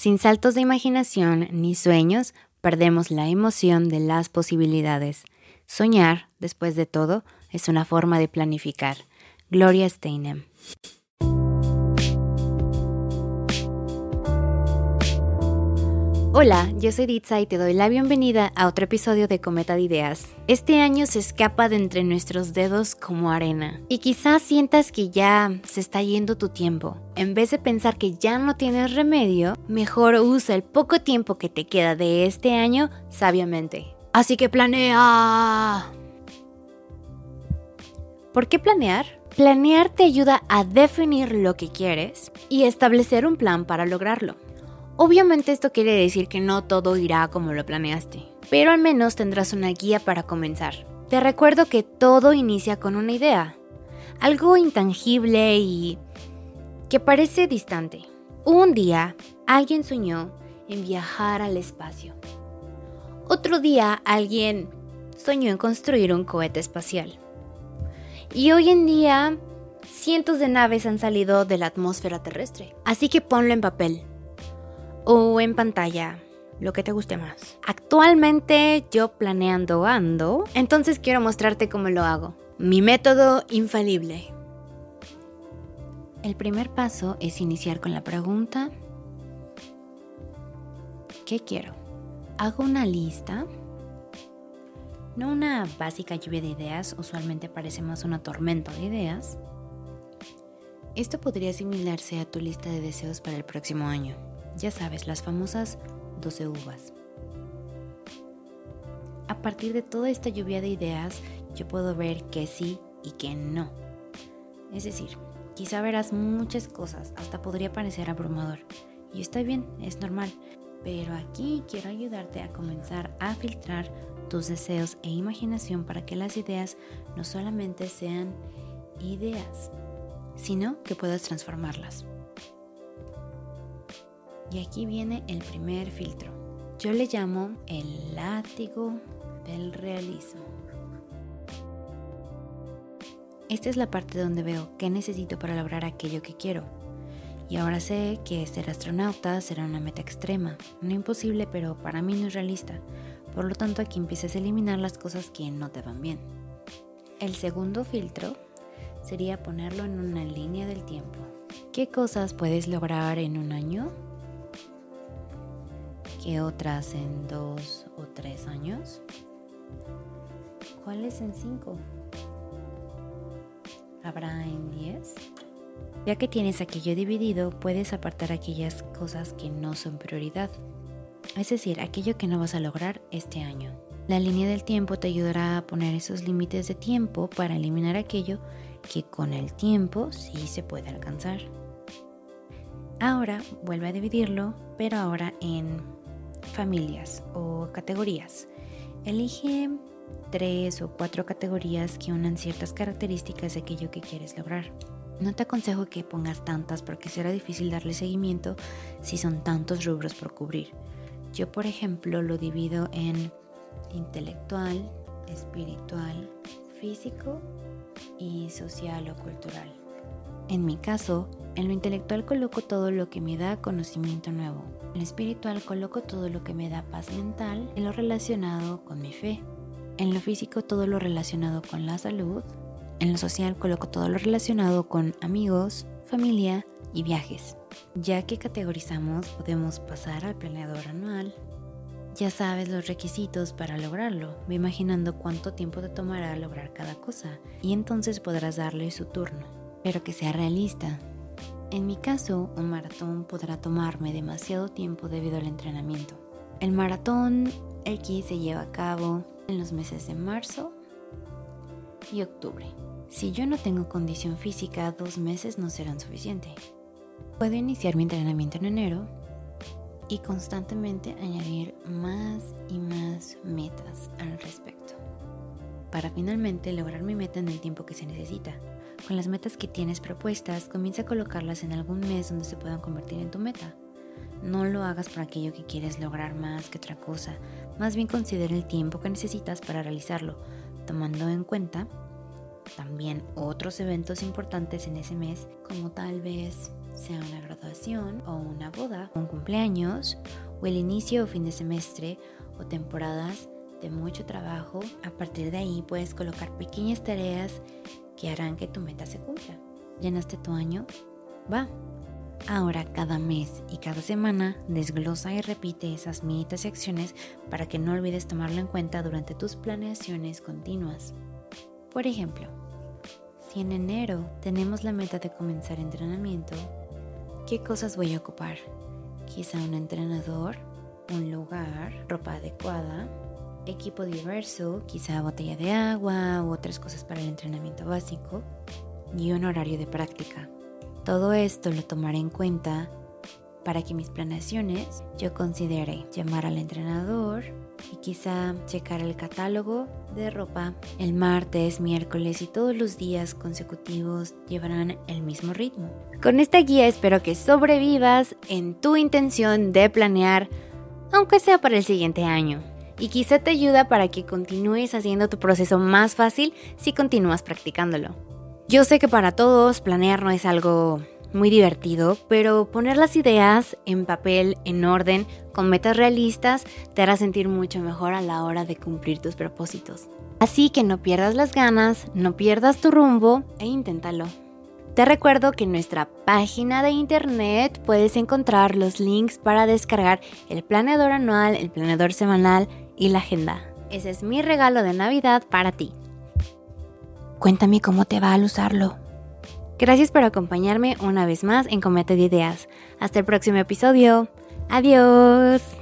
Sin saltos de imaginación ni sueños, perdemos la emoción de las posibilidades. Soñar, después de todo, es una forma de planificar. Gloria Steinem. Hola, yo soy Ditsa y te doy la bienvenida a otro episodio de Cometa de Ideas. Este año se escapa de entre nuestros dedos como arena y quizás sientas que ya se está yendo tu tiempo. En vez de pensar que ya no tienes remedio, mejor usa el poco tiempo que te queda de este año sabiamente. Así que planea. ¿Por qué planear? Planear te ayuda a definir lo que quieres y establecer un plan para lograrlo. Obviamente esto quiere decir que no todo irá como lo planeaste, pero al menos tendrás una guía para comenzar. Te recuerdo que todo inicia con una idea, algo intangible y que parece distante. Un día, alguien soñó en viajar al espacio. Otro día, alguien soñó en construir un cohete espacial. Y hoy en día, cientos de naves han salido de la atmósfera terrestre. Así que ponlo en papel o en pantalla, lo que te guste más. Actualmente yo planeando ando, entonces quiero mostrarte cómo lo hago. Mi método infalible. El primer paso es iniciar con la pregunta, ¿qué quiero? Hago una lista, no una básica lluvia de ideas, usualmente parece más una tormenta de ideas. Esto podría asimilarse a tu lista de deseos para el próximo año. Ya sabes, las famosas 12 uvas. A partir de toda esta lluvia de ideas, yo puedo ver que sí y que no. Es decir, quizá verás muchas cosas, hasta podría parecer abrumador. Y está bien, es normal. Pero aquí quiero ayudarte a comenzar a filtrar tus deseos e imaginación para que las ideas no solamente sean ideas, sino que puedas transformarlas. Y aquí viene el primer filtro. Yo le llamo el látigo del realismo. Esta es la parte donde veo qué necesito para lograr aquello que quiero. Y ahora sé que ser astronauta será una meta extrema, no imposible, pero para mí no es realista. Por lo tanto, aquí empiezas a eliminar las cosas que no te van bien. El segundo filtro sería ponerlo en una línea del tiempo. ¿Qué cosas puedes lograr en un año? Que otras en dos o tres años? ¿Cuáles en cinco? ¿Habrá en diez? Ya que tienes aquello dividido, puedes apartar aquellas cosas que no son prioridad, es decir, aquello que no vas a lograr este año. La línea del tiempo te ayudará a poner esos límites de tiempo para eliminar aquello que con el tiempo sí se puede alcanzar. Ahora vuelve a dividirlo, pero ahora en familias o categorías. Elige tres o cuatro categorías que unan ciertas características de aquello que quieres lograr. No te aconsejo que pongas tantas porque será difícil darle seguimiento si son tantos rubros por cubrir. Yo, por ejemplo, lo divido en intelectual, espiritual, físico y social o cultural. En mi caso, en lo intelectual coloco todo lo que me da conocimiento nuevo. En lo espiritual coloco todo lo que me da paz mental en lo relacionado con mi fe. En lo físico todo lo relacionado con la salud. En lo social coloco todo lo relacionado con amigos, familia y viajes. Ya que categorizamos podemos pasar al planeador anual. Ya sabes los requisitos para lograrlo, ve imaginando cuánto tiempo te tomará lograr cada cosa y entonces podrás darle su turno pero que sea realista. En mi caso, un maratón podrá tomarme demasiado tiempo debido al entrenamiento. El maratón X se lleva a cabo en los meses de marzo y octubre. Si yo no tengo condición física, dos meses no serán suficientes. Puedo iniciar mi entrenamiento en enero y constantemente añadir más y más metas al respecto, para finalmente lograr mi meta en el tiempo que se necesita. Con las metas que tienes propuestas, comienza a colocarlas en algún mes donde se puedan convertir en tu meta. No lo hagas por aquello que quieres lograr más que otra cosa, más bien considera el tiempo que necesitas para realizarlo, tomando en cuenta también otros eventos importantes en ese mes, como tal vez sea una graduación o una boda, un cumpleaños o el inicio o fin de semestre o temporadas de mucho trabajo. A partir de ahí puedes colocar pequeñas tareas que harán que tu meta se cumpla. ¿Llenaste tu año? Va. Ahora cada mes y cada semana desglosa y repite esas metas y acciones para que no olvides tomarlo en cuenta durante tus planeaciones continuas. Por ejemplo, si en enero tenemos la meta de comenzar entrenamiento, ¿qué cosas voy a ocupar? Quizá un entrenador, un lugar, ropa adecuada, equipo diverso, quizá botella de agua u otras cosas para el entrenamiento básico, y un horario de práctica. Todo esto lo tomaré en cuenta para que mis planeaciones yo considere llamar al entrenador y quizá checar el catálogo de ropa el martes, miércoles y todos los días consecutivos llevarán el mismo ritmo. Con esta guía espero que sobrevivas en tu intención de planear, aunque sea para el siguiente año. Y quizá te ayuda para que continúes haciendo tu proceso más fácil si continúas practicándolo. Yo sé que para todos planear no es algo muy divertido, pero poner las ideas en papel, en orden, con metas realistas, te hará sentir mucho mejor a la hora de cumplir tus propósitos. Así que no pierdas las ganas, no pierdas tu rumbo e inténtalo. Te recuerdo que en nuestra página de internet puedes encontrar los links para descargar el planeador anual, el planeador semanal y la agenda. Ese es mi regalo de Navidad para ti. Cuéntame cómo te va al usarlo. Gracias por acompañarme una vez más en Cometa de Ideas. Hasta el próximo episodio. Adiós.